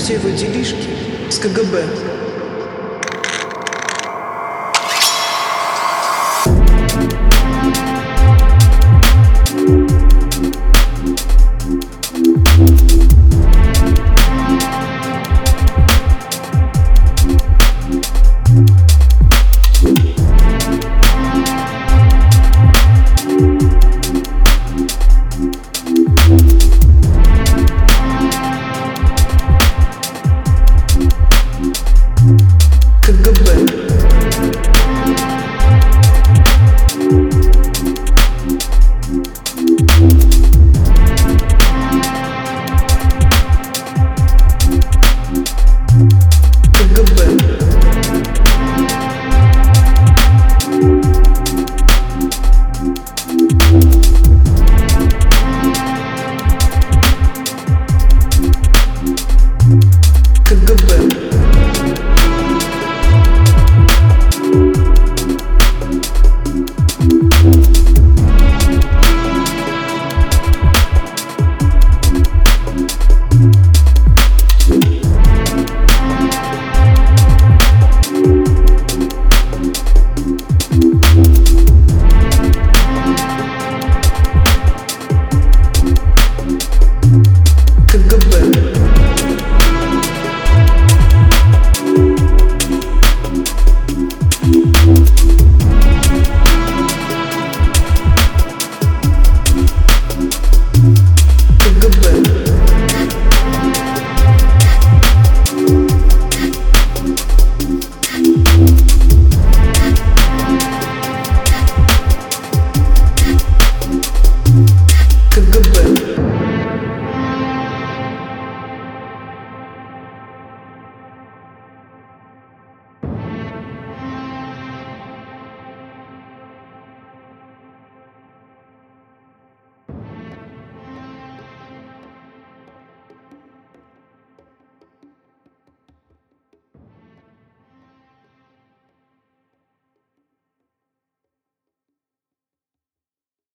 все его делишки с КГБ.